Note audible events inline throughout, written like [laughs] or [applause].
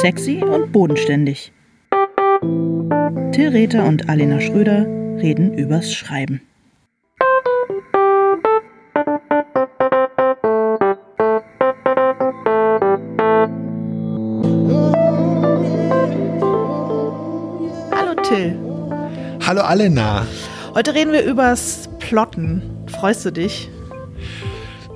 Sexy und bodenständig. Till Rether und Alena Schröder reden übers Schreiben. Hallo Till. Hallo Alena. Heute reden wir übers Plotten. Freust du dich?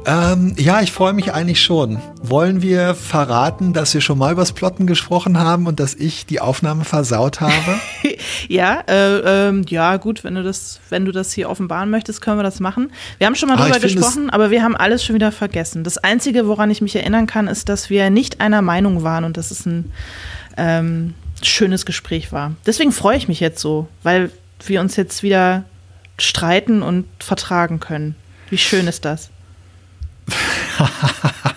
Ähm, ja, ich freue mich eigentlich schon. Wollen wir verraten, dass wir schon mal übers Plotten gesprochen haben und dass ich die Aufnahme versaut habe? [laughs] ja, äh, äh, ja, gut, wenn du das, wenn du das hier offenbaren möchtest, können wir das machen. Wir haben schon mal ah, drüber gesprochen, aber wir haben alles schon wieder vergessen. Das Einzige, woran ich mich erinnern kann, ist, dass wir nicht einer Meinung waren und dass es ein ähm, schönes Gespräch war. Deswegen freue ich mich jetzt so, weil wir uns jetzt wieder streiten und vertragen können. Wie schön ist das? [laughs]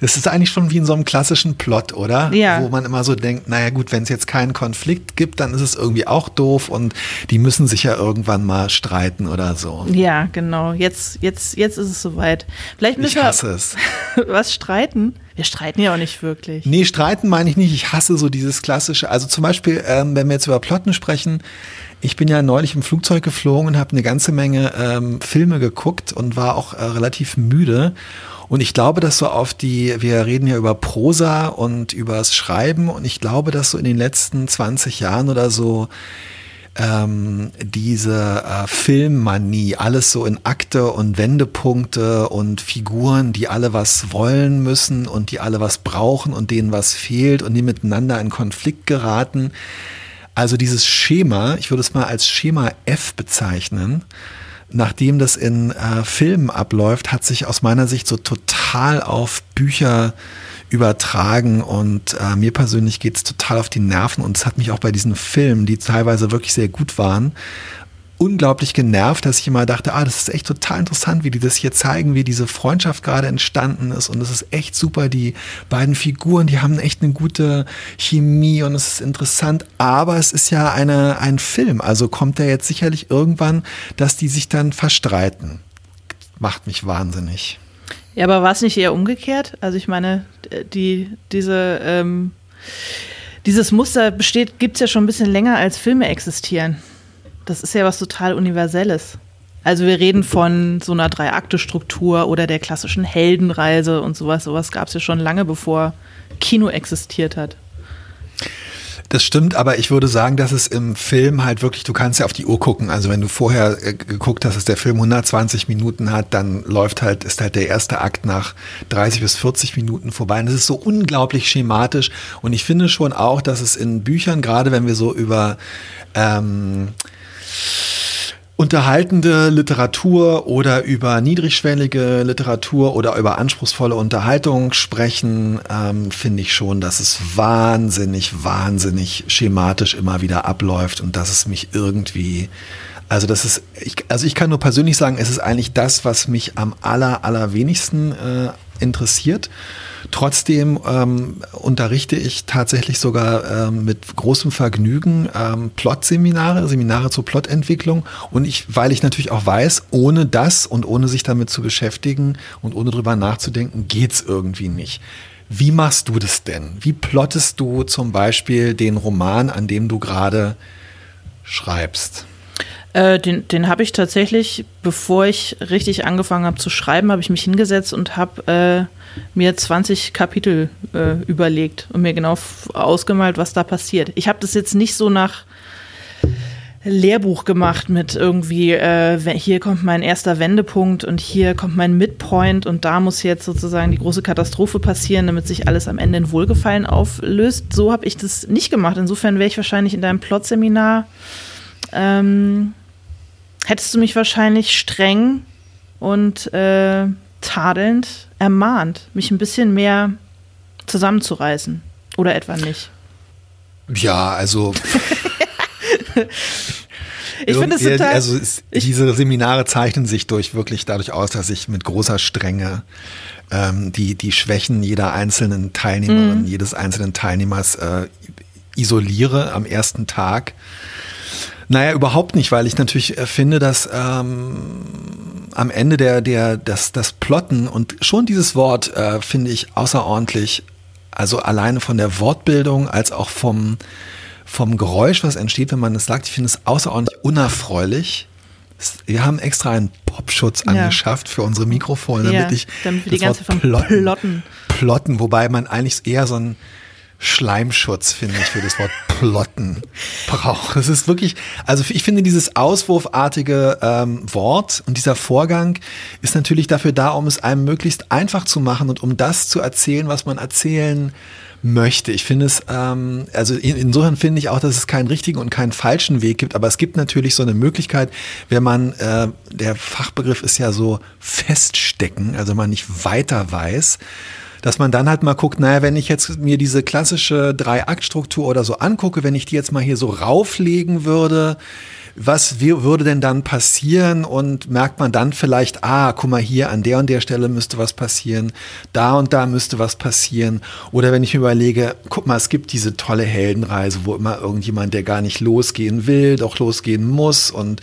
Das ist eigentlich schon wie in so einem klassischen Plot, oder? Ja. Wo man immer so denkt, naja gut, wenn es jetzt keinen Konflikt gibt, dann ist es irgendwie auch doof und die müssen sich ja irgendwann mal streiten oder so. Ja, genau. Jetzt, jetzt, jetzt ist es soweit. Vielleicht müssen ich hasse es. [laughs] was streiten. Wir streiten ja auch nicht wirklich. Nee, streiten meine ich nicht. Ich hasse so dieses klassische. Also zum Beispiel, ähm, wenn wir jetzt über Plotten sprechen, ich bin ja neulich im Flugzeug geflogen und habe eine ganze Menge ähm, Filme geguckt und war auch äh, relativ müde. Und ich glaube, dass so auf die, wir reden ja über Prosa und übers Schreiben und ich glaube, dass so in den letzten 20 Jahren oder so ähm, diese äh, Filmmanie, alles so in Akte und Wendepunkte und Figuren, die alle was wollen müssen und die alle was brauchen und denen was fehlt und die miteinander in Konflikt geraten. Also dieses Schema, ich würde es mal als Schema F bezeichnen, nachdem das in äh, Filmen abläuft, hat sich aus meiner Sicht so total auf Bücher übertragen und äh, mir persönlich geht es total auf die Nerven und es hat mich auch bei diesen Filmen, die teilweise wirklich sehr gut waren, unglaublich genervt, dass ich immer dachte, ah, das ist echt total interessant, wie die das hier zeigen, wie diese Freundschaft gerade entstanden ist. Und es ist echt super. Die beiden Figuren, die haben echt eine gute Chemie und es ist interessant. Aber es ist ja eine, ein Film. Also kommt da jetzt sicherlich irgendwann, dass die sich dann verstreiten. Macht mich wahnsinnig. Ja, aber war es nicht eher umgekehrt? Also ich meine, die, diese, ähm, dieses Muster besteht, gibt es ja schon ein bisschen länger, als Filme existieren. Das ist ja was total Universelles. Also wir reden von so einer Drei-Akte-Struktur oder der klassischen Heldenreise und sowas. Sowas gab es ja schon lange, bevor Kino existiert hat. Das stimmt, aber ich würde sagen, dass es im Film halt wirklich, du kannst ja auf die Uhr gucken. Also wenn du vorher äh, geguckt hast, dass der Film 120 Minuten hat, dann läuft halt, ist halt der erste Akt nach 30 bis 40 Minuten vorbei. Und das ist so unglaublich schematisch. Und ich finde schon auch, dass es in Büchern, gerade wenn wir so über ähm, unterhaltende Literatur oder über niedrigschwellige Literatur oder über anspruchsvolle Unterhaltung sprechen, ähm, finde ich schon, dass es wahnsinnig, wahnsinnig schematisch immer wieder abläuft und dass es mich irgendwie, also das ist, ich, also ich kann nur persönlich sagen, es ist eigentlich das, was mich am aller, allerwenigsten äh, interessiert. Trotzdem ähm, unterrichte ich tatsächlich sogar ähm, mit großem Vergnügen ähm, Plot-Seminare, Seminare zur Plotentwicklung. Und ich, weil ich natürlich auch weiß, ohne das und ohne sich damit zu beschäftigen und ohne drüber nachzudenken, geht's irgendwie nicht. Wie machst du das denn? Wie plottest du zum Beispiel den Roman, an dem du gerade schreibst? Äh, den den habe ich tatsächlich, bevor ich richtig angefangen habe zu schreiben, habe ich mich hingesetzt und habe äh, mir 20 Kapitel äh, überlegt und mir genau ausgemalt, was da passiert. Ich habe das jetzt nicht so nach Lehrbuch gemacht mit irgendwie, äh, hier kommt mein erster Wendepunkt und hier kommt mein Midpoint und da muss jetzt sozusagen die große Katastrophe passieren, damit sich alles am Ende in Wohlgefallen auflöst. So habe ich das nicht gemacht. Insofern wäre ich wahrscheinlich in deinem Plotseminar ähm, hättest du mich wahrscheinlich streng und äh, tadelnd ermahnt, mich ein bisschen mehr zusammenzureißen. Oder etwa nicht? Ja, also. [laughs] ich finde es total. Also es, [laughs] diese Seminare zeichnen sich durch wirklich dadurch aus, dass ich mit großer Strenge ähm, die, die Schwächen jeder einzelnen Teilnehmerin, mm. jedes einzelnen Teilnehmers äh, isoliere am ersten Tag naja, überhaupt nicht, weil ich natürlich äh, finde, dass ähm, am Ende der, der, das, das Plotten und schon dieses Wort äh, finde ich außerordentlich also alleine von der Wortbildung als auch vom, vom Geräusch, was entsteht, wenn man es sagt, ich finde es außerordentlich unerfreulich. Wir haben extra einen Popschutz ja. angeschafft für unsere Mikrofone, damit ja, ich damit wir die ganze Wort plotten, plotten. plotten, wobei man eigentlich eher so ein Schleimschutz, finde ich, für das Wort plotten braucht. Es ist wirklich, also ich finde dieses auswurfartige ähm, Wort und dieser Vorgang ist natürlich dafür da, um es einem möglichst einfach zu machen und um das zu erzählen, was man erzählen möchte. Ich finde es, ähm, also in, insofern finde ich auch, dass es keinen richtigen und keinen falschen Weg gibt, aber es gibt natürlich so eine Möglichkeit, wenn man, äh, der Fachbegriff ist ja so feststecken, also man nicht weiter weiß, dass man dann halt mal guckt, naja, wenn ich jetzt mir diese klassische Drei-Akt-Struktur oder so angucke, wenn ich die jetzt mal hier so rauflegen würde, was würde denn dann passieren und merkt man dann vielleicht, ah, guck mal hier an der und der Stelle müsste was passieren, da und da müsste was passieren. Oder wenn ich mir überlege, guck mal, es gibt diese tolle Heldenreise, wo immer irgendjemand, der gar nicht losgehen will, doch losgehen muss und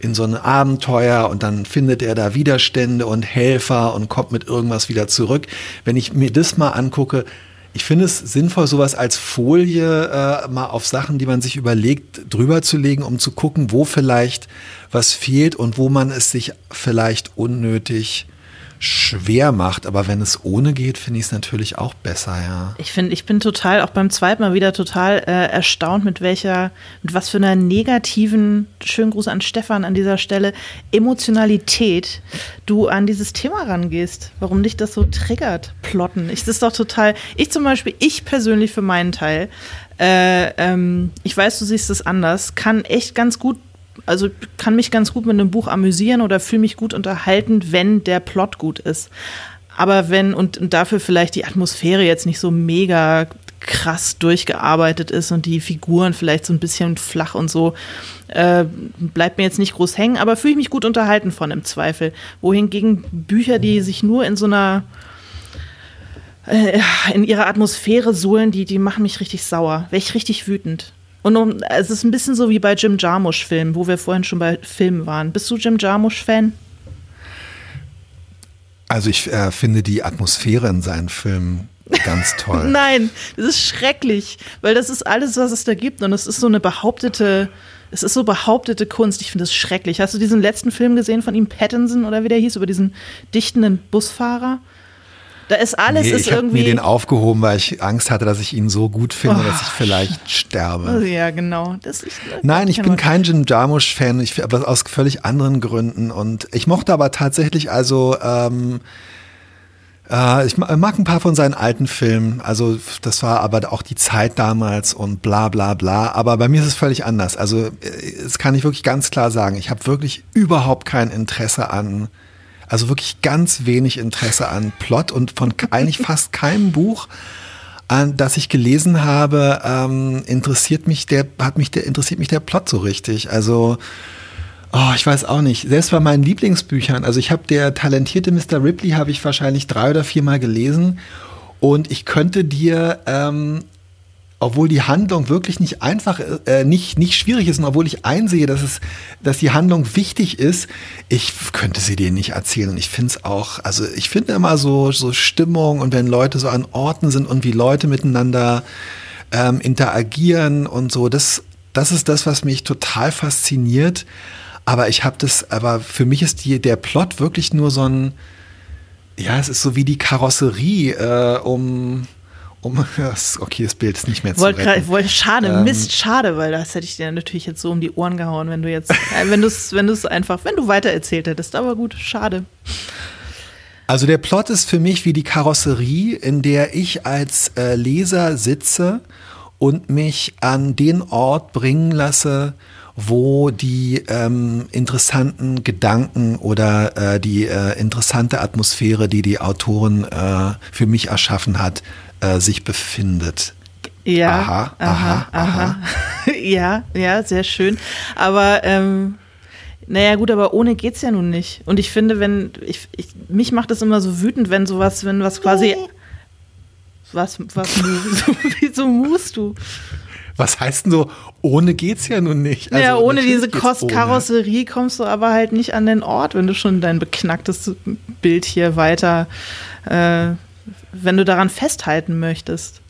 in so ein Abenteuer und dann findet er da Widerstände und Helfer und kommt mit irgendwas wieder zurück. Wenn ich mir das mal angucke, ich finde es sinnvoll, sowas als Folie äh, mal auf Sachen, die man sich überlegt, drüber zu legen, um zu gucken, wo vielleicht was fehlt und wo man es sich vielleicht unnötig schwer macht, aber wenn es ohne geht, finde ich es natürlich auch besser, ja. Ich finde, ich bin total, auch beim zweiten Mal wieder total äh, erstaunt, mit welcher, mit was für einer negativen, schönen Gruß an Stefan an dieser Stelle, Emotionalität du an dieses Thema rangehst. Warum dich das so triggert, plotten. Ich, das ist doch total, ich zum Beispiel, ich persönlich für meinen Teil, äh, ähm, ich weiß, du siehst es anders, kann echt ganz gut also kann mich ganz gut mit einem Buch amüsieren oder fühle mich gut unterhalten, wenn der Plot gut ist. Aber wenn, und, und dafür vielleicht die Atmosphäre jetzt nicht so mega krass durchgearbeitet ist und die Figuren vielleicht so ein bisschen flach und so, äh, bleibt mir jetzt nicht groß hängen, aber fühle ich mich gut unterhalten von im Zweifel. Wohingegen Bücher, die sich nur in so einer äh, in ihrer Atmosphäre sohlen, die, die machen mich richtig sauer. Wäre ich richtig wütend. Und um, es ist ein bisschen so wie bei Jim Jarmusch-Filmen, wo wir vorhin schon bei Filmen waren. Bist du Jim Jarmusch-Fan? Also ich äh, finde die Atmosphäre in seinen Filmen ganz toll. [laughs] Nein, das ist schrecklich, weil das ist alles, was es da gibt und es ist so eine behauptete, es ist so behauptete Kunst. Ich finde das schrecklich. Hast du diesen letzten Film gesehen von ihm, Pattinson oder wie der hieß, über diesen dichtenden Busfahrer? Da ist alles nee, ist ich irgendwie. mir den aufgehoben, weil ich Angst hatte, dass ich ihn so gut finde, oh, dass ich vielleicht sterbe. Ja, genau. Das ist, das Nein, ich bin kein Jim Jarmusch-Fan, aber aus völlig anderen Gründen. Und ich mochte aber tatsächlich also. Ähm, äh, ich mag ein paar von seinen alten Filmen. Also das war aber auch die Zeit damals und bla bla bla. Aber bei mir ist es völlig anders. Also äh, das kann ich wirklich ganz klar sagen. Ich habe wirklich überhaupt kein Interesse an also wirklich ganz wenig Interesse an Plot und von eigentlich fast keinem Buch, an das ich gelesen habe, ähm, interessiert mich der, hat mich der, interessiert mich der Plot so richtig. Also, oh, ich weiß auch nicht. Selbst bei meinen Lieblingsbüchern, also ich habe der talentierte Mr. Ripley habe ich wahrscheinlich drei oder viermal gelesen und ich könnte dir ähm, obwohl die Handlung wirklich nicht einfach, äh, nicht, nicht schwierig ist und obwohl ich einsehe, dass es, dass die Handlung wichtig ist, ich könnte sie dir nicht erzählen. Und ich finde es auch, also ich finde immer so, so Stimmung und wenn Leute so an Orten sind und wie Leute miteinander ähm, interagieren und so, das, das ist das, was mich total fasziniert. Aber ich habe das, aber für mich ist die, der Plot wirklich nur so ein, ja, es ist so wie die Karosserie, äh, um um okay, das Bild ist nicht mehr zu wollt retten. Wollt, schade, ähm, Mist, schade, weil das hätte ich dir natürlich jetzt so um die Ohren gehauen, wenn du jetzt, äh, wenn du es, wenn du es einfach, wenn du weiter erzählt hättest. Aber gut, schade. Also der Plot ist für mich wie die Karosserie, in der ich als äh, Leser sitze und mich an den Ort bringen lasse, wo die ähm, interessanten Gedanken oder äh, die äh, interessante Atmosphäre, die die Autorin äh, für mich erschaffen hat, äh, sich befindet. Ja, aha, aha, aha. aha. [laughs] ja, ja, sehr schön. Aber ähm, naja, gut, aber ohne geht's ja nun nicht. Und ich finde, wenn, ich, ich mich macht das immer so wütend, wenn sowas, wenn was quasi. Was, was, [laughs] wieso musst du? Was heißt denn so, ohne geht's ja nun nicht? Also ja, ohne diese Karosserie kommst du aber halt nicht an den Ort, wenn du schon dein beknacktes Bild hier weiter äh, wenn du daran festhalten möchtest.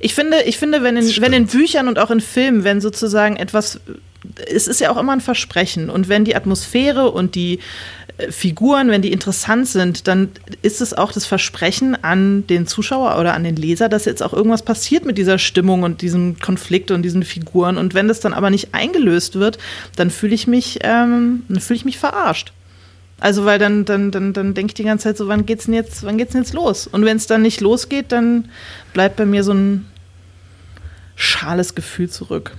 Ich finde, ich finde, wenn in, wenn in Büchern und auch in Filmen, wenn sozusagen etwas, es ist ja auch immer ein Versprechen und wenn die Atmosphäre und die äh, Figuren, wenn die interessant sind, dann ist es auch das Versprechen an den Zuschauer oder an den Leser, dass jetzt auch irgendwas passiert mit dieser Stimmung und diesem Konflikt und diesen Figuren. Und wenn das dann aber nicht eingelöst wird, dann fühle ich mich, ähm, dann fühle ich mich verarscht. Also weil dann, dann, dann, dann denke ich die ganze Zeit so, wann geht's denn jetzt, wann geht's denn jetzt los? Und wenn es dann nicht losgeht, dann bleibt bei mir so ein schales Gefühl zurück.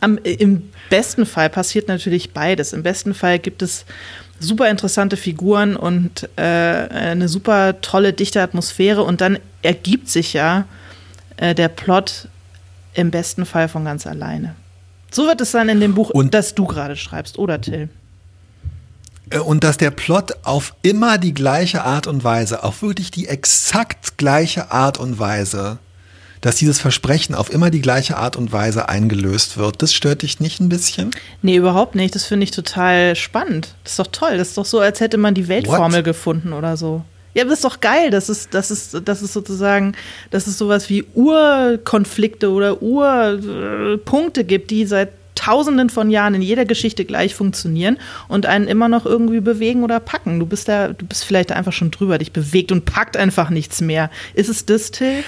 Am, Im besten Fall passiert natürlich beides. Im besten Fall gibt es super interessante Figuren und äh, eine super tolle, dichte Atmosphäre und dann ergibt sich ja äh, der Plot im besten Fall von ganz alleine. So wird es dann in dem Buch, und das du gerade schreibst, oder Till? Äh, und dass der Plot auf immer die gleiche Art und Weise, auf wirklich die exakt gleiche Art und Weise, dass dieses Versprechen auf immer die gleiche Art und Weise eingelöst wird, das stört dich nicht ein bisschen? Nee, überhaupt nicht. Das finde ich total spannend. Das ist doch toll. Das ist doch so, als hätte man die Weltformel What? gefunden oder so. Ja, aber das ist doch geil, dass es, dass es, dass es sozusagen, dass es sowas wie Urkonflikte oder Urpunkte gibt, die seit Tausenden von Jahren in jeder Geschichte gleich funktionieren und einen immer noch irgendwie bewegen oder packen. Du bist da, du bist vielleicht einfach schon drüber, dich bewegt und packt einfach nichts mehr. Ist es das, Till?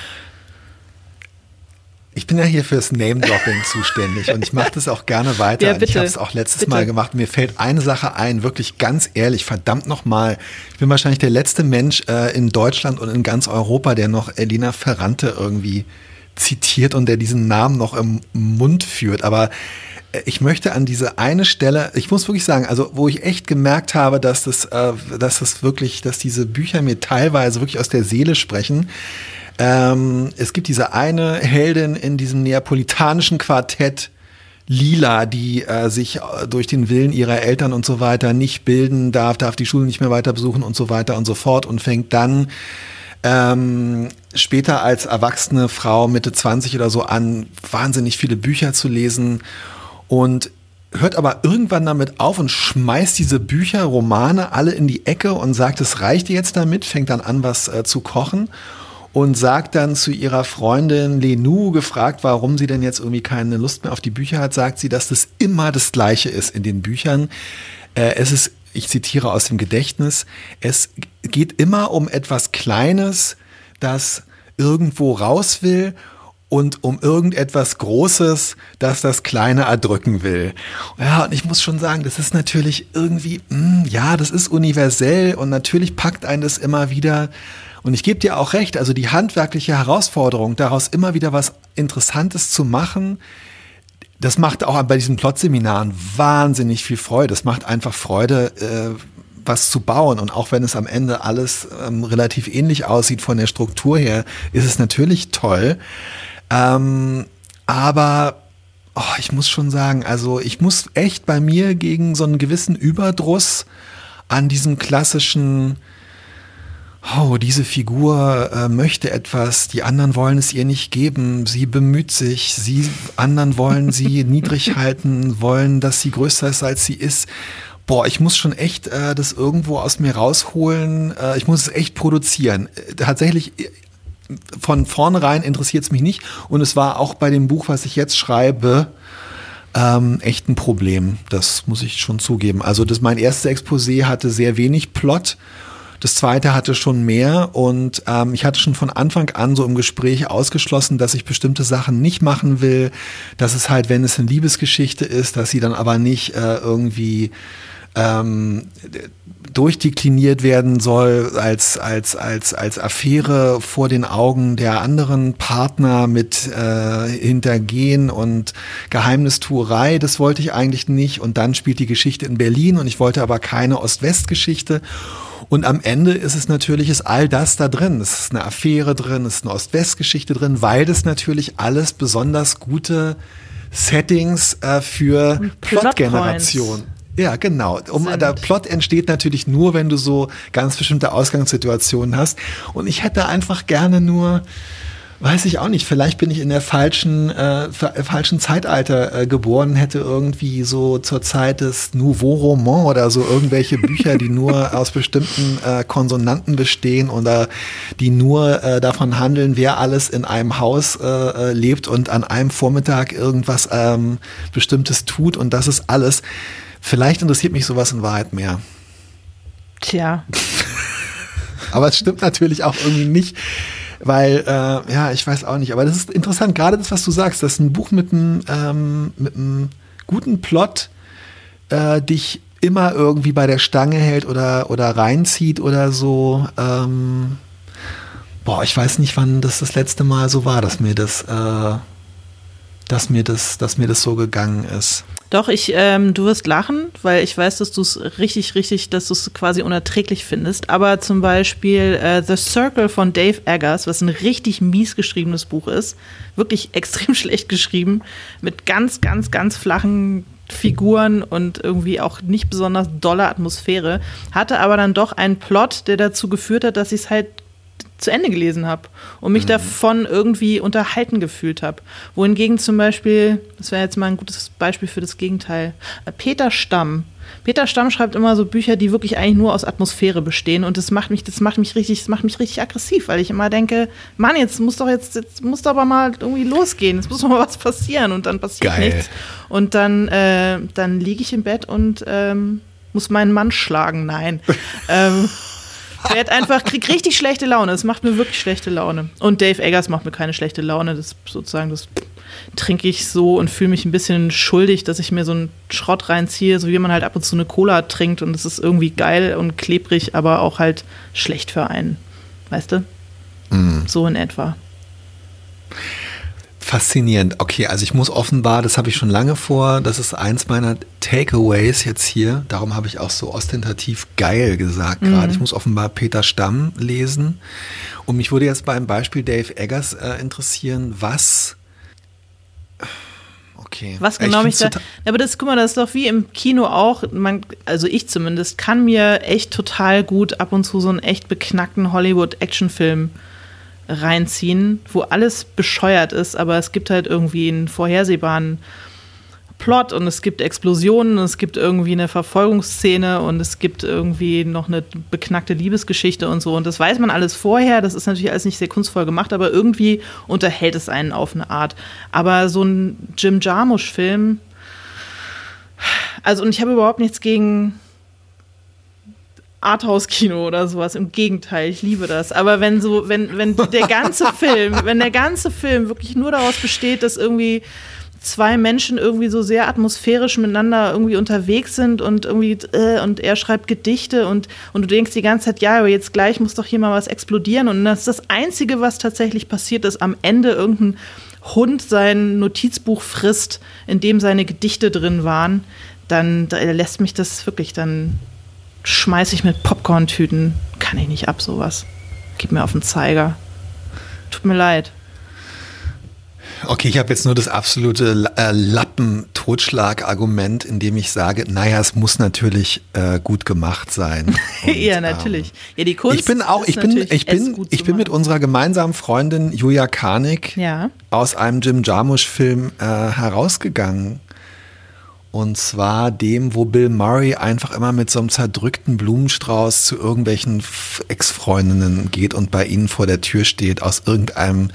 Ich bin ja hier fürs Name-Dropping [laughs] zuständig und ich mache das auch gerne weiter. Ja, ich habe es auch letztes bitte. Mal gemacht. Mir fällt eine Sache ein, wirklich ganz ehrlich, verdammt nochmal. Ich bin wahrscheinlich der letzte Mensch äh, in Deutschland und in ganz Europa, der noch Elena Ferrante irgendwie zitiert und der diesen Namen noch im Mund führt. Aber ich möchte an diese eine Stelle, ich muss wirklich sagen, also wo ich echt gemerkt habe, dass das, äh, dass das wirklich, dass diese Bücher mir teilweise wirklich aus der Seele sprechen. Ähm, es gibt diese eine Heldin in diesem neapolitanischen Quartett, Lila, die äh, sich äh, durch den Willen ihrer Eltern und so weiter nicht bilden darf, darf die Schule nicht mehr weiter besuchen und so weiter und so fort und fängt dann ähm, später als erwachsene Frau Mitte 20 oder so an, wahnsinnig viele Bücher zu lesen und hört aber irgendwann damit auf und schmeißt diese Bücher, Romane alle in die Ecke und sagt, es reicht jetzt damit, fängt dann an, was äh, zu kochen und sagt dann zu ihrer Freundin Lenou, gefragt, warum sie denn jetzt irgendwie keine Lust mehr auf die Bücher hat, sagt sie, dass das immer das Gleiche ist in den Büchern. Äh, es ist, ich zitiere aus dem Gedächtnis, es geht immer um etwas Kleines, das irgendwo raus will und um irgendetwas Großes, das das Kleine erdrücken will. Ja, und ich muss schon sagen, das ist natürlich irgendwie, mh, hm, ja, das ist universell und natürlich packt einen das immer wieder. Und ich gebe dir auch recht, also die handwerkliche Herausforderung, daraus immer wieder was Interessantes zu machen, das macht auch bei diesen Plotseminaren wahnsinnig viel Freude. Das macht einfach Freude, äh, was zu bauen. Und auch wenn es am Ende alles ähm, relativ ähnlich aussieht von der Struktur her, ist es natürlich toll. Ähm, aber oh, ich muss schon sagen, also ich muss echt bei mir gegen so einen gewissen Überdruss an diesem klassischen, oh, diese Figur äh, möchte etwas, die anderen wollen es ihr nicht geben, sie bemüht sich, sie anderen wollen sie [laughs] niedrig halten, wollen, dass sie größer ist, als sie ist. Boah, ich muss schon echt äh, das irgendwo aus mir rausholen. Äh, ich muss es echt produzieren. Äh, tatsächlich von vornherein interessiert es mich nicht. Und es war auch bei dem Buch, was ich jetzt schreibe, ähm, echt ein Problem. Das muss ich schon zugeben. Also das, mein erstes Exposé hatte sehr wenig Plot. Das zweite hatte schon mehr und ähm, ich hatte schon von Anfang an so im Gespräch ausgeschlossen, dass ich bestimmte Sachen nicht machen will, dass es halt, wenn es eine Liebesgeschichte ist, dass sie dann aber nicht äh, irgendwie ähm, durchdekliniert werden soll als, als, als, als Affäre vor den Augen der anderen Partner mit äh, Hintergehen und Geheimnistuerei. Das wollte ich eigentlich nicht. Und dann spielt die Geschichte in Berlin und ich wollte aber keine Ost-West-Geschichte. Und am Ende ist es natürlich, ist all das da drin. Es ist eine Affäre drin, es ist eine Ost-West-Geschichte drin, weil das natürlich alles besonders gute Settings äh, für Plotgeneration ja, genau. Um, der Plot entsteht natürlich nur, wenn du so ganz bestimmte Ausgangssituationen hast. Und ich hätte einfach gerne nur Weiß ich auch nicht. Vielleicht bin ich in der falschen, äh, falschen Zeitalter äh, geboren, hätte irgendwie so zur Zeit des Nouveau Roman oder so irgendwelche Bücher, die nur [laughs] aus bestimmten äh, Konsonanten bestehen oder die nur äh, davon handeln, wer alles in einem Haus äh, äh, lebt und an einem Vormittag irgendwas ähm, Bestimmtes tut und das ist alles. Vielleicht interessiert mich sowas in Wahrheit mehr. Tja. [laughs] Aber es stimmt natürlich auch irgendwie nicht weil, äh, ja, ich weiß auch nicht, aber das ist interessant, gerade das, was du sagst, dass ein Buch mit einem, ähm, mit einem guten Plot äh, dich immer irgendwie bei der Stange hält oder, oder reinzieht oder so. Ähm, boah, ich weiß nicht, wann das das letzte Mal so war, dass mir das, äh, dass mir das, dass mir das so gegangen ist. Doch, ich, ähm, du wirst lachen, weil ich weiß, dass du es richtig, richtig, dass du es quasi unerträglich findest. Aber zum Beispiel äh, The Circle von Dave Eggers, was ein richtig mies geschriebenes Buch ist, wirklich [laughs] extrem schlecht geschrieben, mit ganz, ganz, ganz flachen Figuren und irgendwie auch nicht besonders dolle Atmosphäre, hatte aber dann doch einen Plot, der dazu geführt hat, dass ich es halt zu Ende gelesen habe und mich mhm. davon irgendwie unterhalten gefühlt habe. Wohingegen zum Beispiel, das wäre jetzt mal ein gutes Beispiel für das Gegenteil, äh, Peter Stamm. Peter Stamm schreibt immer so Bücher, die wirklich eigentlich nur aus Atmosphäre bestehen und das macht mich, das macht mich richtig, das macht mich richtig aggressiv, weil ich immer denke, Mann, jetzt muss doch jetzt, jetzt muss doch aber mal irgendwie losgehen, jetzt muss doch mal was passieren und dann passiert Geil. nichts und dann, äh, dann liege ich im Bett und ähm, muss meinen Mann schlagen. Nein. [laughs] ähm, ich werde einfach, krieg richtig schlechte Laune. Es macht mir wirklich schlechte Laune. Und Dave Eggers macht mir keine schlechte Laune. Das sozusagen, das trinke ich so und fühle mich ein bisschen schuldig, dass ich mir so einen Schrott reinziehe, so wie man halt ab und zu eine Cola trinkt und es ist irgendwie geil und klebrig, aber auch halt schlecht für einen. Weißt du? Mm. So in etwa. Faszinierend. Okay, also ich muss offenbar, das habe ich schon lange vor, das ist eins meiner Takeaways jetzt hier. Darum habe ich auch so ostentativ geil gesagt mhm. gerade. Ich muss offenbar Peter Stamm lesen. Und mich würde jetzt beim Beispiel Dave Eggers äh, interessieren, was. Okay. Was genau mich da. Aber das, guck mal, das ist doch wie im Kino auch. Man, also ich zumindest, kann mir echt total gut ab und zu so einen echt beknackten Hollywood-Actionfilm reinziehen, wo alles bescheuert ist, aber es gibt halt irgendwie einen vorhersehbaren Plot und es gibt Explosionen und es gibt irgendwie eine Verfolgungsszene und es gibt irgendwie noch eine beknackte Liebesgeschichte und so. Und das weiß man alles vorher. Das ist natürlich alles nicht sehr kunstvoll gemacht, aber irgendwie unterhält es einen auf eine Art. Aber so ein Jim Jarmusch-Film, also und ich habe überhaupt nichts gegen Arthouse-Kino oder sowas. Im Gegenteil, ich liebe das. Aber wenn so, wenn, wenn der ganze [laughs] Film, wenn der ganze Film wirklich nur daraus besteht, dass irgendwie zwei Menschen irgendwie so sehr atmosphärisch miteinander irgendwie unterwegs sind und irgendwie äh, und er schreibt Gedichte und und du denkst die ganze Zeit ja aber jetzt gleich muss doch hier mal was explodieren und das ist das einzige was tatsächlich passiert ist am Ende irgendein Hund sein Notizbuch frisst in dem seine Gedichte drin waren dann da lässt mich das wirklich dann schmeiße ich mit Popcorn-Tüten. Kann ich nicht ab, sowas. Gib mir auf den Zeiger. Tut mir leid. Okay, ich habe jetzt nur das absolute äh, Lappen-Totschlag-Argument, indem ich sage, naja, es muss natürlich äh, gut gemacht sein. [laughs] Und, ja, natürlich. Ja, die Kunst ich bin auch, ich bin, ich bin, ich bin mit unserer gemeinsamen Freundin Julia Karnik ja. aus einem Jim Jarmusch-Film äh, herausgegangen und zwar dem, wo Bill Murray einfach immer mit so einem zerdrückten Blumenstrauß zu irgendwelchen Ex-Freundinnen geht und bei ihnen vor der Tür steht, aus irgendeinem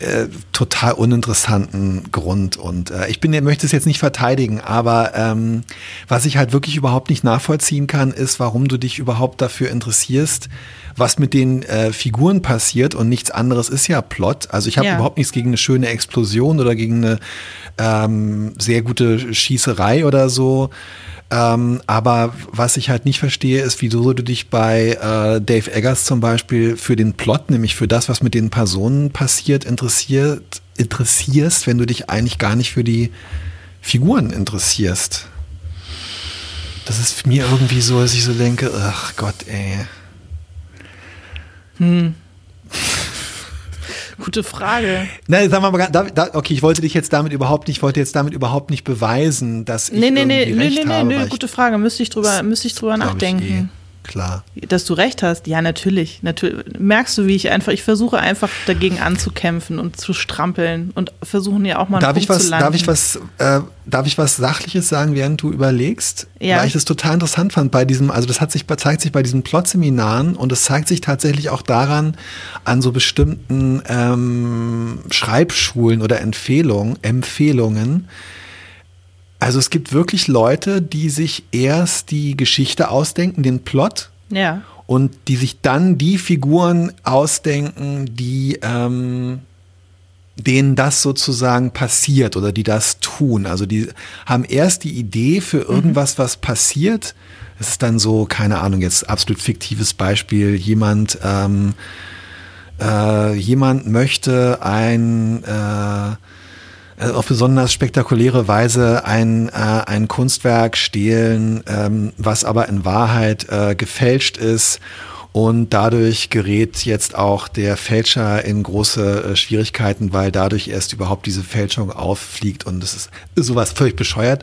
äh, total uninteressanten Grund. Und äh, ich bin, möchte es jetzt nicht verteidigen, aber ähm, was ich halt wirklich überhaupt nicht nachvollziehen kann, ist, warum du dich überhaupt dafür interessierst, was mit den äh, Figuren passiert und nichts anderes ist ja Plot. Also ich habe ja. überhaupt nichts gegen eine schöne Explosion oder gegen eine ähm, sehr gute Schießerei oder so. Ähm, aber was ich halt nicht verstehe, ist, wieso du dich bei äh, Dave Eggers zum Beispiel für den Plot, nämlich für das, was mit den Personen passiert, interessiert, interessierst, wenn du dich eigentlich gar nicht für die Figuren interessierst. Das ist mir irgendwie so, dass ich so denke, ach Gott, ey. Hm. [laughs] Gute Frage. Nein, sag mal, da, da, okay, ich wollte dich jetzt damit überhaupt nicht, ich wollte jetzt damit überhaupt nicht beweisen, dass ich nee, nee, nee, recht nee, nee, habe. Nee, nee, nee, gute Frage. Müsste ich drüber, müsste ich drüber nachdenken. Klar. Dass du recht hast, ja, natürlich. natürlich. Merkst du, wie ich einfach, ich versuche einfach dagegen anzukämpfen und zu strampeln und versuchen ja auch mal darf ich was. Darf ich was, äh, darf ich was Sachliches sagen, während du überlegst? Ja. Weil ich das total interessant fand bei diesem, also das hat sich, zeigt sich bei diesen Plot-Seminaren und es zeigt sich tatsächlich auch daran, an so bestimmten ähm, Schreibschulen oder Empfehlungen, Empfehlungen, also es gibt wirklich Leute, die sich erst die Geschichte ausdenken, den Plot. Ja. Und die sich dann die Figuren ausdenken, die ähm, denen das sozusagen passiert oder die das tun. Also die haben erst die Idee für mhm. irgendwas, was passiert. Es ist dann so, keine Ahnung, jetzt absolut fiktives Beispiel, jemand, ähm, äh, jemand möchte ein äh, äh, auf besonders spektakuläre Weise ein, äh, ein Kunstwerk stehlen, ähm, was aber in Wahrheit äh, gefälscht ist. Und dadurch gerät jetzt auch der Fälscher in große äh, Schwierigkeiten, weil dadurch erst überhaupt diese Fälschung auffliegt und es ist sowas völlig bescheuert.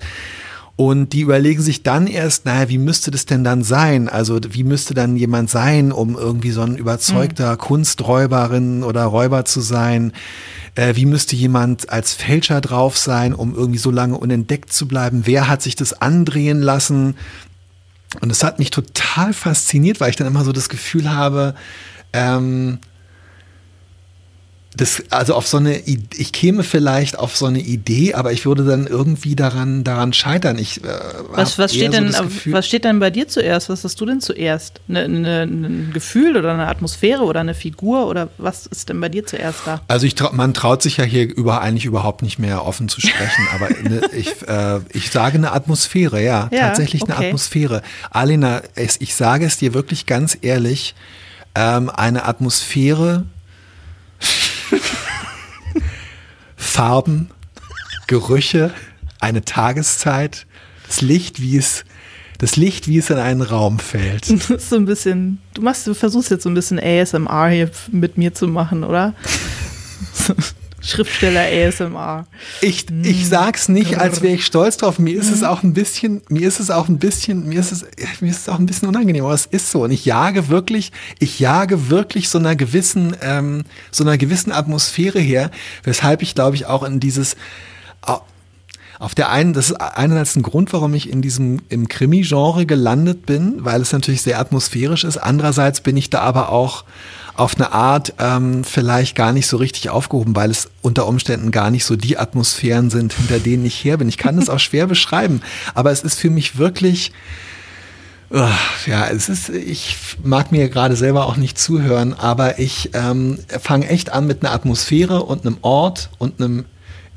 Und die überlegen sich dann erst, naja, wie müsste das denn dann sein? Also wie müsste dann jemand sein, um irgendwie so ein überzeugter mhm. Kunsträuberin oder Räuber zu sein? Äh, wie müsste jemand als Fälscher drauf sein, um irgendwie so lange unentdeckt zu bleiben? Wer hat sich das andrehen lassen? Und es hat mich total fasziniert, weil ich dann immer so das Gefühl habe, ähm, das, also auf so eine, ich käme vielleicht auf so eine Idee, aber ich würde dann irgendwie daran, daran scheitern. Ich, äh, was, was, steht denn, so was steht denn bei dir zuerst? Was hast du denn zuerst? Ne, ne, ein Gefühl oder eine Atmosphäre oder eine Figur oder was ist denn bei dir zuerst da? Also ich man traut sich ja hier über, eigentlich überhaupt nicht mehr offen zu sprechen, [laughs] aber ne, ich, äh, ich sage eine Atmosphäre, ja, ja tatsächlich okay. eine Atmosphäre. Alina, ich sage es dir wirklich ganz ehrlich, ähm, eine Atmosphäre, [laughs] Farben, Gerüche, eine Tageszeit, das Licht, wie es das Licht, wie es in einen Raum fällt. [laughs] Das ist so ein bisschen, du machst, du versuchst jetzt so ein bisschen ASMR hier mit mir zu machen, oder? [laughs] Schriftsteller ASMR. Ich, ich hm. sag's nicht, als wäre ich stolz drauf. Mir ist es hm. auch ein bisschen, mir ist es auch ein bisschen, mir ist es, mir ist es auch ein bisschen unangenehm, aber es ist so. Und ich jage wirklich, ich jage wirklich so einer gewissen, ähm, so einer gewissen Atmosphäre her, weshalb ich glaube ich auch in dieses, auf der einen, das ist einerseits ein Grund, warum ich in diesem, im Krimi-Genre gelandet bin, weil es natürlich sehr atmosphärisch ist. Andererseits bin ich da aber auch auf eine Art ähm, vielleicht gar nicht so richtig aufgehoben, weil es unter Umständen gar nicht so die Atmosphären sind, hinter denen ich her bin. Ich kann das auch schwer [laughs] beschreiben, aber es ist für mich wirklich, uh, ja, es ist, ich mag mir gerade selber auch nicht zuhören, aber ich ähm, fange echt an mit einer Atmosphäre und einem Ort und einem,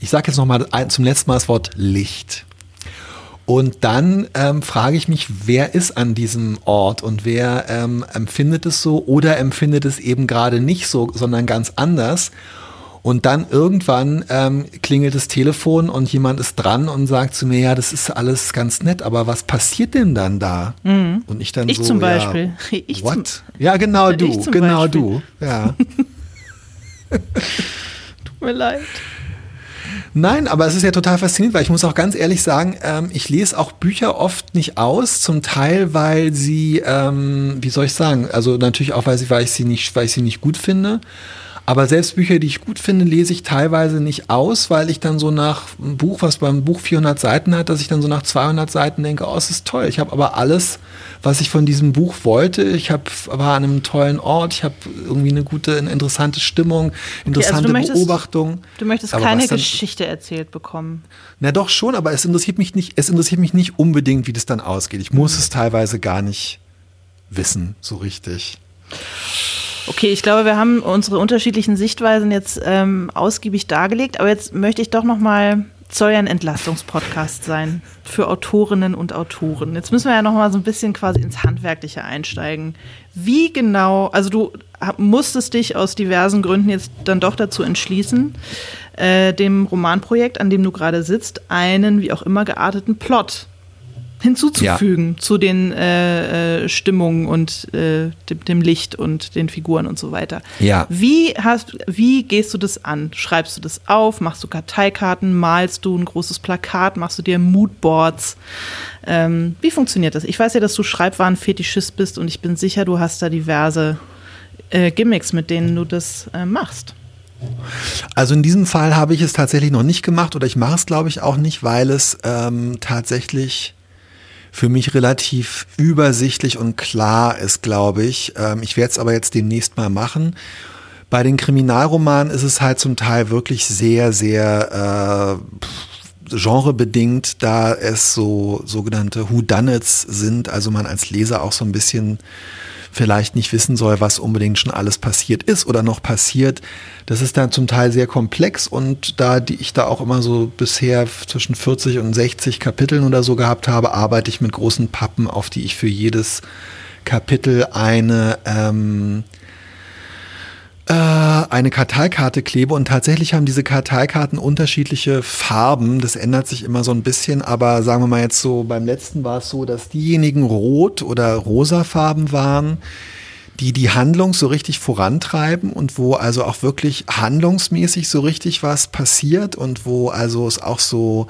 ich sage jetzt nochmal zum letzten Mal das Wort Licht. Und dann ähm, frage ich mich, wer ist an diesem Ort und wer ähm, empfindet es so oder empfindet es eben gerade nicht so, sondern ganz anders. Und dann irgendwann ähm, klingelt das Telefon und jemand ist dran und sagt zu mir, ja, das ist alles ganz nett, aber was passiert denn dann da? Mhm. Und ich dann ich so, zum Beispiel. Ja, [laughs] ich what? Zum, ja, genau [laughs] du, genau Beispiel. du. Ja. [laughs] Tut mir leid. Nein, aber es ist ja total faszinierend, weil ich muss auch ganz ehrlich sagen, ähm, ich lese auch Bücher oft nicht aus, zum Teil, weil sie, ähm, wie soll ich sagen, also natürlich auch, weil, sie, weil, ich sie nicht, weil ich sie nicht gut finde. Aber selbst Bücher, die ich gut finde, lese ich teilweise nicht aus, weil ich dann so nach einem Buch, was beim Buch 400 Seiten hat, dass ich dann so nach 200 Seiten denke, oh, es ist toll. Ich habe aber alles, was ich von diesem Buch wollte. Ich hab, war an einem tollen Ort, ich habe irgendwie eine gute, eine interessante Stimmung, interessante okay, also du möchtest, Beobachtung. Du möchtest aber keine dann, Geschichte erzählt bekommen. Na doch schon, aber es interessiert mich nicht, es interessiert mich nicht unbedingt, wie das dann ausgeht. Ich muss mhm. es teilweise gar nicht wissen, so richtig. Okay, ich glaube, wir haben unsere unterschiedlichen Sichtweisen jetzt ähm, ausgiebig dargelegt, aber jetzt möchte ich doch noch mal soll ja ein Entlastungspodcast sein für Autorinnen und Autoren. Jetzt müssen wir ja noch mal so ein bisschen quasi ins Handwerkliche einsteigen. Wie genau, also du musstest dich aus diversen Gründen jetzt dann doch dazu entschließen, äh, dem Romanprojekt, an dem du gerade sitzt, einen wie auch immer gearteten Plot hinzuzufügen ja. zu den äh, äh, Stimmungen und äh, dem, dem, Licht und den Figuren und so weiter. Ja. Wie, hast, wie gehst du das an? Schreibst du das auf? Machst du Karteikarten? Malst du ein großes Plakat? Machst du dir Moodboards? Ähm, wie funktioniert das? Ich weiß ja, dass du Schreibwaren-Fetischist bist und ich bin sicher, du hast da diverse äh, Gimmicks, mit denen du das äh, machst. Also in diesem Fall habe ich es tatsächlich noch nicht gemacht oder ich mache es, glaube ich, auch nicht, weil es ähm, tatsächlich für mich relativ übersichtlich und klar ist, glaube ich. Ähm, ich werde es aber jetzt demnächst mal machen. Bei den Kriminalromanen ist es halt zum Teil wirklich sehr, sehr äh, genrebedingt, da es so sogenannte Whodunits sind, also man als Leser auch so ein bisschen vielleicht nicht wissen soll, was unbedingt schon alles passiert ist oder noch passiert. Das ist dann zum Teil sehr komplex und da die ich da auch immer so bisher zwischen 40 und 60 Kapiteln oder so gehabt habe, arbeite ich mit großen Pappen, auf die ich für jedes Kapitel eine ähm, äh, eine Karteikarte klebe und tatsächlich haben diese Karteikarten unterschiedliche Farben. Das ändert sich immer so ein bisschen, aber sagen wir mal jetzt so, beim letzten war es so, dass diejenigen rot oder rosa Farben waren, die die Handlung so richtig vorantreiben und wo also auch wirklich handlungsmäßig so richtig was passiert und wo also es auch so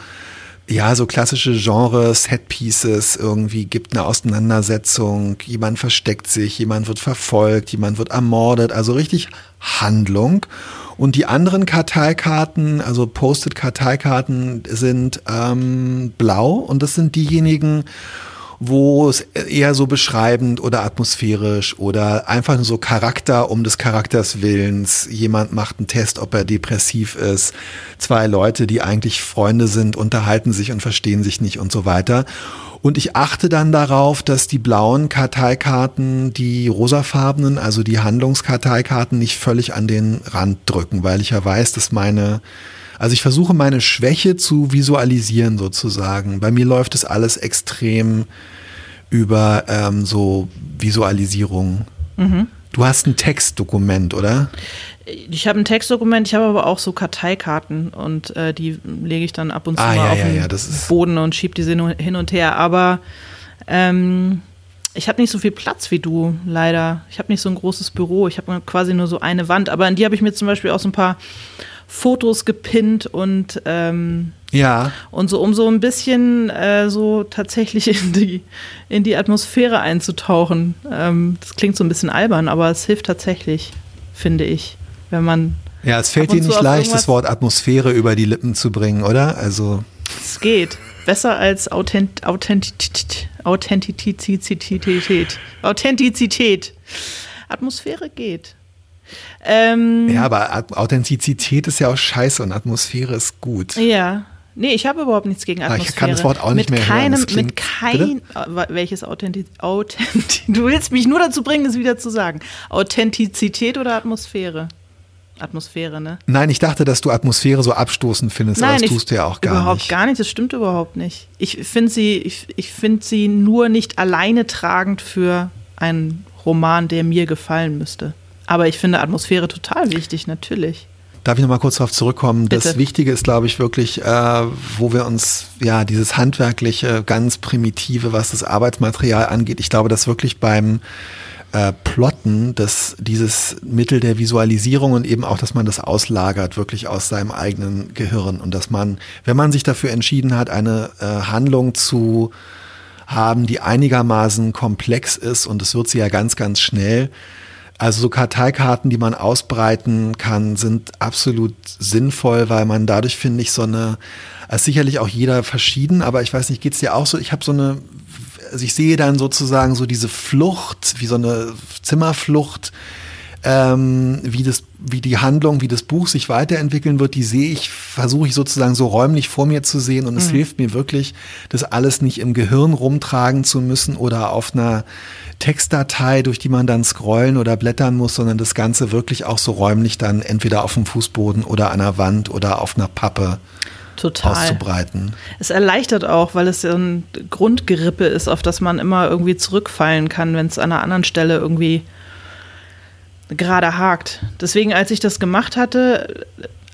ja, so klassische Genre Set Pieces irgendwie gibt eine Auseinandersetzung, jemand versteckt sich, jemand wird verfolgt, jemand wird ermordet, also richtig Handlung. Und die anderen Karteikarten, also Post-it-Karteikarten sind ähm, blau und das sind diejenigen, wo es eher so beschreibend oder atmosphärisch oder einfach nur so Charakter um des Charakters Willens. Jemand macht einen Test, ob er depressiv ist. Zwei Leute, die eigentlich Freunde sind, unterhalten sich und verstehen sich nicht und so weiter. Und ich achte dann darauf, dass die blauen Karteikarten die rosafarbenen, also die Handlungskarteikarten, nicht völlig an den Rand drücken, weil ich ja weiß, dass meine also ich versuche meine Schwäche zu visualisieren sozusagen. Bei mir läuft es alles extrem über ähm, so Visualisierung. Mhm. Du hast ein Textdokument, oder? Ich habe ein Textdokument, ich habe aber auch so Karteikarten und äh, die lege ich dann ab und zu ah, mal ja, auf ja, den ja, Boden und schiebe diese hin und her. Aber ähm, ich habe nicht so viel Platz wie du, leider. Ich habe nicht so ein großes Büro. Ich habe quasi nur so eine Wand. Aber an die habe ich mir zum Beispiel auch so ein paar Fotos gepinnt und ähm, ja. Und so, um so ein bisschen äh, so tatsächlich in die, in die Atmosphäre einzutauchen. Ähm, das klingt so ein bisschen albern, aber es hilft tatsächlich, finde ich, wenn man. Ja, es fällt dir nicht leicht, das Wort Atmosphäre über die Lippen zu bringen, oder? Also. Es geht. Besser als Authent Authentizität. Authentizität. Authentizität. Atmosphäre geht. Ähm, ja, aber Authentizität ist ja auch scheiße und Atmosphäre ist gut. Ja. Nee, ich habe überhaupt nichts gegen Atmosphäre. Ich kann das Wort auch nicht mit mehr keinem, hören. Klingt, mit kein, bitte? welches Authentiz, Authentiz, [laughs] du willst mich nur dazu bringen, es wieder zu sagen. Authentizität oder Atmosphäre? Atmosphäre, ne? Nein, ich dachte, dass du Atmosphäre so abstoßend findest, Nein, aber das tust du ja auch gar überhaupt nicht. Überhaupt gar nicht, das stimmt überhaupt nicht. Ich finde sie, ich, ich finde sie nur nicht alleine tragend für einen Roman, der mir gefallen müsste. Aber ich finde Atmosphäre total wichtig, natürlich. Darf ich noch mal kurz darauf zurückkommen? Bitte. Das Wichtige ist, glaube ich, wirklich, äh, wo wir uns, ja, dieses handwerkliche, ganz primitive, was das Arbeitsmaterial angeht. Ich glaube, dass wirklich beim äh, Plotten, dass dieses Mittel der Visualisierung und eben auch, dass man das auslagert, wirklich aus seinem eigenen Gehirn und dass man, wenn man sich dafür entschieden hat, eine äh, Handlung zu haben, die einigermaßen komplex ist und es wird sie ja ganz, ganz schnell, also so Karteikarten, die man ausbreiten kann, sind absolut sinnvoll, weil man dadurch, finde ich, so eine, also sicherlich auch jeder verschieden, aber ich weiß nicht, geht's dir auch so? Ich habe so eine, also ich sehe dann sozusagen so diese Flucht, wie so eine Zimmerflucht, ähm, wie das, wie die Handlung, wie das Buch sich weiterentwickeln wird, die sehe ich, versuche ich sozusagen so räumlich vor mir zu sehen und es mhm. hilft mir wirklich, das alles nicht im Gehirn rumtragen zu müssen oder auf einer Textdatei, durch die man dann scrollen oder blättern muss, sondern das Ganze wirklich auch so räumlich dann entweder auf dem Fußboden oder an der Wand oder auf einer Pappe Total. auszubreiten. Es erleichtert auch, weil es so ein Grundgerippe ist, auf das man immer irgendwie zurückfallen kann, wenn es an einer anderen Stelle irgendwie gerade hakt. Deswegen, als ich das gemacht hatte,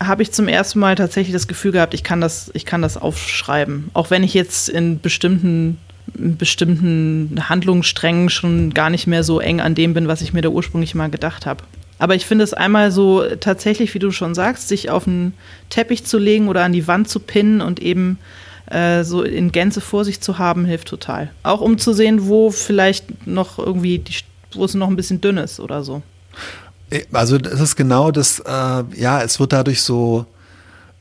habe ich zum ersten Mal tatsächlich das Gefühl gehabt, ich kann das, ich kann das aufschreiben. Auch wenn ich jetzt in bestimmten bestimmten Handlungssträngen schon gar nicht mehr so eng an dem bin, was ich mir da ursprünglich mal gedacht habe. Aber ich finde es einmal so tatsächlich, wie du schon sagst, sich auf einen Teppich zu legen oder an die Wand zu pinnen und eben äh, so in Gänze vor sich zu haben, hilft total. Auch um zu sehen, wo vielleicht noch irgendwie, die, wo es noch ein bisschen dünn ist oder so. Äh, also das ist genau das, äh, ja, es wird dadurch so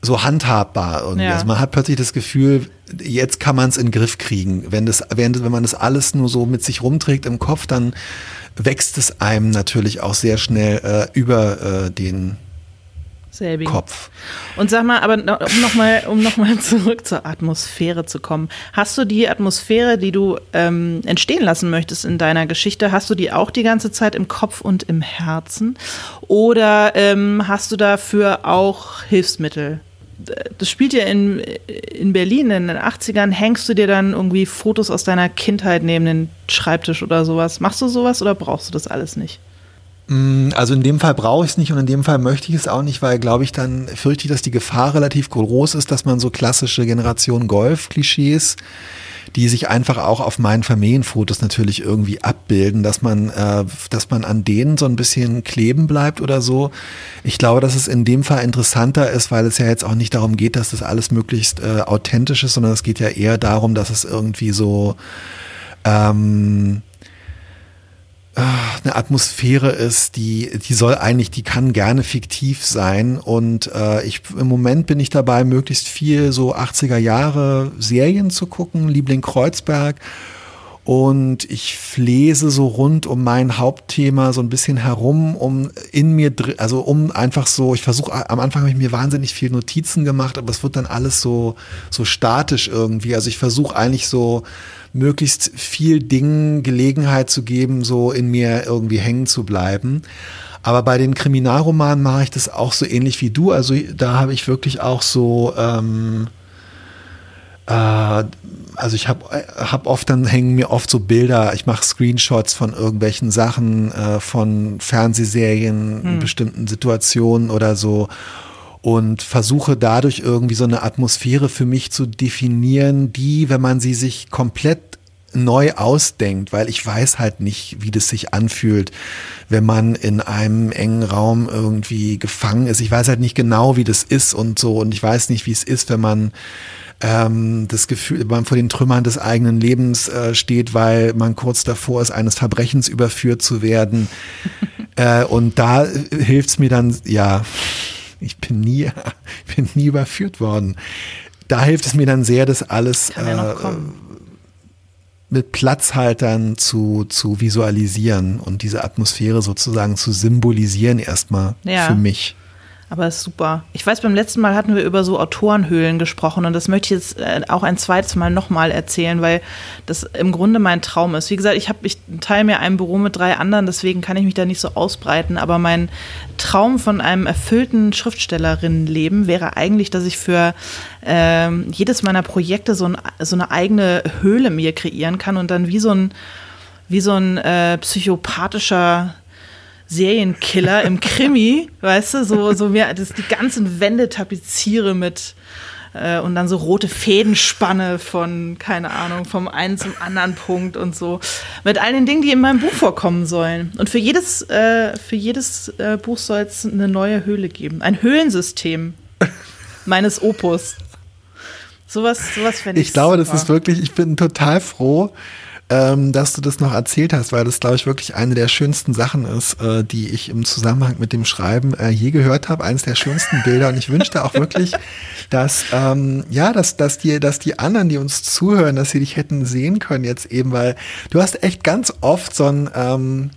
so handhabbar irgendwie. Ja. Also man hat plötzlich das Gefühl, jetzt kann man es in den Griff kriegen. Wenn das, wenn, wenn man das alles nur so mit sich rumträgt im Kopf, dann wächst es einem natürlich auch sehr schnell äh, über äh, den Selbigen. Kopf. Und sag mal, aber um nochmal um noch mal [laughs] zurück zur Atmosphäre zu kommen. Hast du die Atmosphäre, die du ähm, entstehen lassen möchtest in deiner Geschichte, hast du die auch die ganze Zeit im Kopf und im Herzen? Oder ähm, hast du dafür auch Hilfsmittel? das spielt ja in, in Berlin in den 80ern. Hängst du dir dann irgendwie Fotos aus deiner Kindheit neben den Schreibtisch oder sowas? Machst du sowas oder brauchst du das alles nicht? Mm, also in dem Fall brauche ich es nicht und in dem Fall möchte ich es auch nicht, weil glaube ich dann fürchte ich, dass die Gefahr relativ groß ist, dass man so klassische Generation Golf-Klischees die sich einfach auch auf meinen Familienfotos natürlich irgendwie abbilden, dass man, äh, dass man an denen so ein bisschen kleben bleibt oder so. Ich glaube, dass es in dem Fall interessanter ist, weil es ja jetzt auch nicht darum geht, dass das alles möglichst äh, authentisch ist, sondern es geht ja eher darum, dass es irgendwie so ähm, eine Atmosphäre ist, die, die soll eigentlich, die kann gerne fiktiv sein. Und äh, ich im Moment bin ich dabei, möglichst viel so 80er Jahre Serien zu gucken, Liebling Kreuzberg. Und ich lese so rund um mein Hauptthema so ein bisschen herum, um in mir, also um einfach so, ich versuche, am Anfang habe ich mir wahnsinnig viel Notizen gemacht, aber es wird dann alles so, so statisch irgendwie. Also ich versuche eigentlich so möglichst viel Dingen Gelegenheit zu geben, so in mir irgendwie hängen zu bleiben. Aber bei den Kriminalromanen mache ich das auch so ähnlich wie du. Also da habe ich wirklich auch so, ähm, äh, also ich habe hab oft, dann hängen mir oft so Bilder, ich mache Screenshots von irgendwelchen Sachen, äh, von Fernsehserien, hm. bestimmten Situationen oder so und versuche dadurch irgendwie so eine Atmosphäre für mich zu definieren, die, wenn man sie sich komplett neu ausdenkt, weil ich weiß halt nicht, wie das sich anfühlt, wenn man in einem engen Raum irgendwie gefangen ist. Ich weiß halt nicht genau, wie das ist und so und ich weiß nicht, wie es ist, wenn man ähm, das Gefühl, wenn man vor den Trümmern des eigenen Lebens äh, steht, weil man kurz davor ist, eines Verbrechens überführt zu werden. [laughs] äh, und da hilft es mir dann, ja, ich bin nie, [laughs] bin nie überführt worden. Da hilft es mir dann sehr, das alles ja äh, mit Platzhaltern zu, zu visualisieren und diese Atmosphäre sozusagen zu symbolisieren erstmal ja. für mich. Aber ist super. Ich weiß, beim letzten Mal hatten wir über so Autorenhöhlen gesprochen und das möchte ich jetzt äh, auch ein zweites Mal nochmal erzählen, weil das im Grunde mein Traum ist. Wie gesagt, ich, ich teile mir ein Büro mit drei anderen, deswegen kann ich mich da nicht so ausbreiten. Aber mein Traum von einem erfüllten Schriftstellerinnenleben wäre eigentlich, dass ich für äh, jedes meiner Projekte so, ein, so eine eigene Höhle mir kreieren kann und dann wie so ein, wie so ein äh, psychopathischer Serienkiller im Krimi, weißt du, so, so mir das die ganzen Wände tapeziere mit äh, und dann so rote Fädenspanne von, keine Ahnung, vom einen zum anderen Punkt und so. Mit all den Dingen, die in meinem Buch vorkommen sollen. Und für jedes, äh, für jedes äh, Buch soll es eine neue Höhle geben. Ein Höhlensystem [laughs] meines Opus. Sowas, sowas fände ich. Ich glaube, super. das ist wirklich, ich bin total froh, ähm, dass du das noch erzählt hast, weil das, glaube ich, wirklich eine der schönsten Sachen ist, äh, die ich im Zusammenhang mit dem Schreiben äh, je gehört habe. Eines der schönsten Bilder. Und ich wünschte auch wirklich, [laughs] dass, ähm, ja, dass, dass, die, dass die anderen, die uns zuhören, dass sie dich hätten sehen können jetzt eben, weil du hast echt ganz oft so ein, ähm,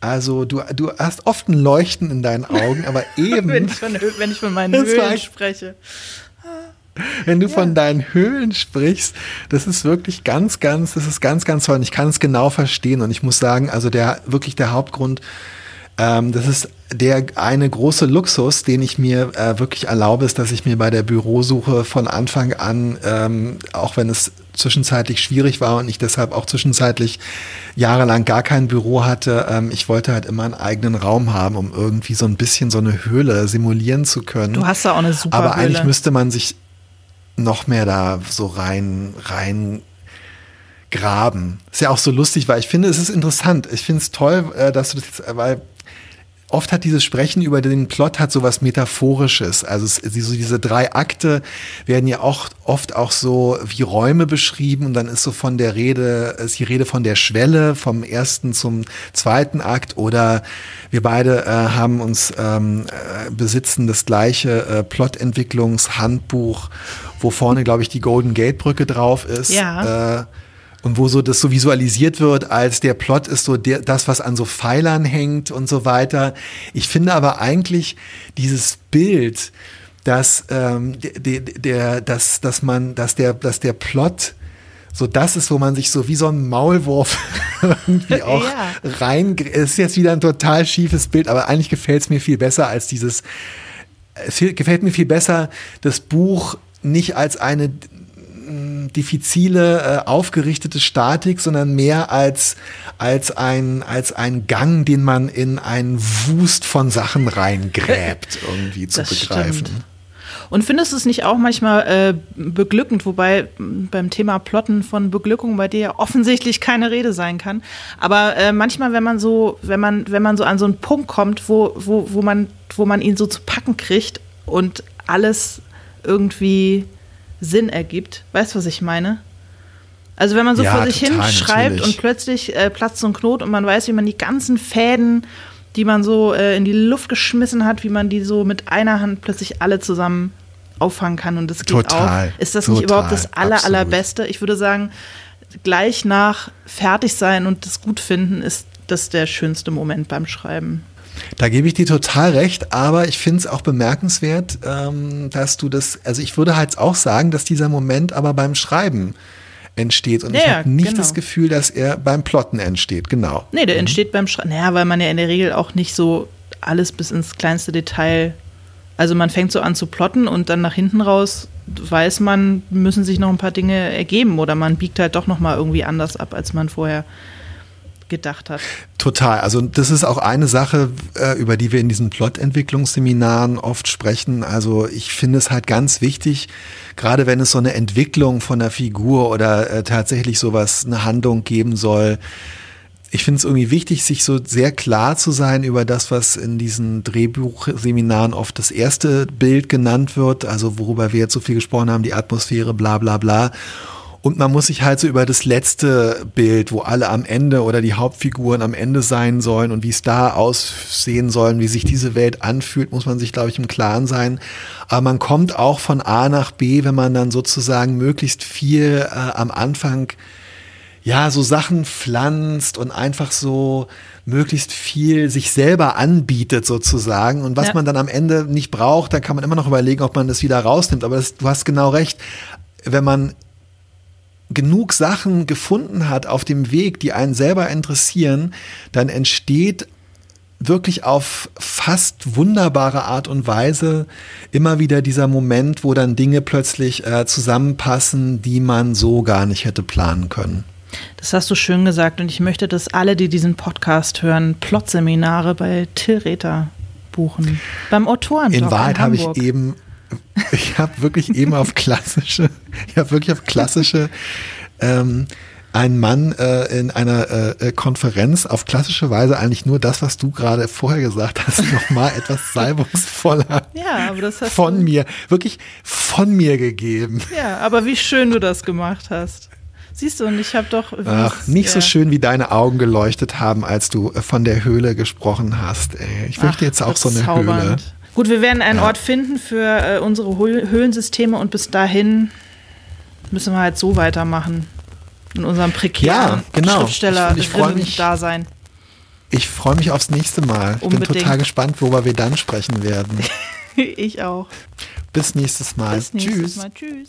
also du, du hast oft ein Leuchten in deinen Augen, aber [laughs] eben. wenn, ich von, wenn ich von meinen Höhlen spreche. Wenn du ja. von deinen Höhlen sprichst, das ist wirklich ganz, ganz, das ist ganz, ganz toll. Und ich kann es genau verstehen. Und ich muss sagen, also der wirklich der Hauptgrund, ähm, das ist der eine große Luxus, den ich mir äh, wirklich erlaube, ist, dass ich mir bei der Bürosuche von Anfang an, ähm, auch wenn es zwischenzeitlich schwierig war und ich deshalb auch zwischenzeitlich jahrelang gar kein Büro hatte, ähm, ich wollte halt immer einen eigenen Raum haben, um irgendwie so ein bisschen so eine Höhle simulieren zu können. Du hast da auch eine super Aber eigentlich müsste man sich noch mehr da so rein, rein graben. Ist ja auch so lustig, weil ich finde, es ist interessant. Ich finde es toll, äh, dass du das jetzt, weil oft hat dieses Sprechen über den Plot hat so was Metaphorisches. Also es, diese drei Akte werden ja auch oft auch so wie Räume beschrieben und dann ist so von der Rede, ist die Rede von der Schwelle vom ersten zum zweiten Akt oder wir beide äh, haben uns ähm, äh, besitzen das gleiche äh, Plotentwicklungshandbuch, wo vorne glaube ich die Golden Gate Brücke drauf ist. Ja. Äh, und wo so das so visualisiert wird, als der Plot ist so der, das, was an so Pfeilern hängt und so weiter. Ich finde aber eigentlich dieses Bild, dass ähm, der, der, dass, dass man, dass der, dass der Plot so das ist, wo man sich so wie so ein Maulwurf [laughs] irgendwie [laughs] auch ja. rein. Es ist jetzt wieder ein total schiefes Bild, aber eigentlich gefällt es mir viel besser als dieses. Es gefällt mir viel besser, das Buch nicht als eine diffizile, äh, aufgerichtete Statik, sondern mehr als, als, ein, als ein Gang, den man in einen Wust von Sachen reingräbt, [laughs] irgendwie zu das begreifen. Stimmt. Und findest du es nicht auch manchmal äh, beglückend, wobei beim Thema Plotten von Beglückung bei dir ja offensichtlich keine Rede sein kann. Aber äh, manchmal, wenn man so, wenn man, wenn man so an so einen Punkt kommt, wo, wo, wo man, wo man ihn so zu packen kriegt und alles irgendwie Sinn ergibt. Weißt du, was ich meine? Also wenn man so ja, vor sich hin schreibt und plötzlich äh, platzt so ein Knot und man weiß, wie man die ganzen Fäden, die man so äh, in die Luft geschmissen hat, wie man die so mit einer Hand plötzlich alle zusammen auffangen kann und das geht total, auf. Ist das total, nicht überhaupt das aller, allerbeste? Ich würde sagen, gleich nach fertig sein und das gut finden ist das der schönste Moment beim Schreiben. Da gebe ich dir total recht, aber ich finde es auch bemerkenswert, ähm, dass du das, also ich würde halt auch sagen, dass dieser Moment aber beim Schreiben entsteht. Und ja, ich habe nicht genau. das Gefühl, dass er beim Plotten entsteht, genau. Nee, der mhm. entsteht beim Schreiben. Naja, weil man ja in der Regel auch nicht so alles bis ins kleinste Detail. Also man fängt so an zu plotten und dann nach hinten raus weiß man, müssen sich noch ein paar Dinge ergeben oder man biegt halt doch noch mal irgendwie anders ab, als man vorher gedacht hat. Total. Also das ist auch eine Sache, äh, über die wir in diesen Plot-Entwicklungsseminaren oft sprechen. Also ich finde es halt ganz wichtig, gerade wenn es so eine Entwicklung von der Figur oder äh, tatsächlich sowas, eine Handlung geben soll, ich finde es irgendwie wichtig, sich so sehr klar zu sein über das, was in diesen Drehbuchseminaren oft das erste Bild genannt wird, also worüber wir jetzt so viel gesprochen haben, die Atmosphäre, bla bla bla. Und man muss sich halt so über das letzte Bild, wo alle am Ende oder die Hauptfiguren am Ende sein sollen und wie es da aussehen sollen, wie sich diese Welt anfühlt, muss man sich, glaube ich, im Klaren sein. Aber man kommt auch von A nach B, wenn man dann sozusagen möglichst viel äh, am Anfang ja, so Sachen pflanzt und einfach so möglichst viel sich selber anbietet sozusagen. Und was ja. man dann am Ende nicht braucht, dann kann man immer noch überlegen, ob man das wieder rausnimmt. Aber das, du hast genau recht. Wenn man genug Sachen gefunden hat auf dem Weg, die einen selber interessieren, dann entsteht wirklich auf fast wunderbare Art und Weise immer wieder dieser Moment, wo dann Dinge plötzlich äh, zusammenpassen, die man so gar nicht hätte planen können. Das hast du schön gesagt und ich möchte, dass alle, die diesen Podcast hören, Plotseminare bei Till Rether buchen. Beim Autoren. In Wahrheit habe ich eben ich habe wirklich eben auf klassische, ich habe wirklich auf klassische ähm, ein Mann äh, in einer äh, Konferenz auf klassische Weise eigentlich nur das, was du gerade vorher gesagt hast, [laughs] nochmal etwas salbungsvoller ja, aber das hast von du mir, wirklich von mir gegeben. Ja, aber wie schön du das gemacht hast. Siehst du, und ich habe doch. Ach, nicht ja. so schön, wie deine Augen geleuchtet haben, als du äh, von der Höhle gesprochen hast. Ey. Ich möchte Ach, jetzt auch so eine Höhle. Gut, wir werden einen ja. Ort finden für äh, unsere Höhlensysteme und bis dahin müssen wir halt so weitermachen. In unserem prekären ja, genau. Schriftsteller ich, ich mich, Dasein. Ich freue mich aufs nächste Mal. Ich Unbedingt. bin total gespannt, worüber wir dann sprechen werden. [laughs] ich auch. Bis nächstes Mal. Bis nächstes Tschüss. Mal. Tschüss.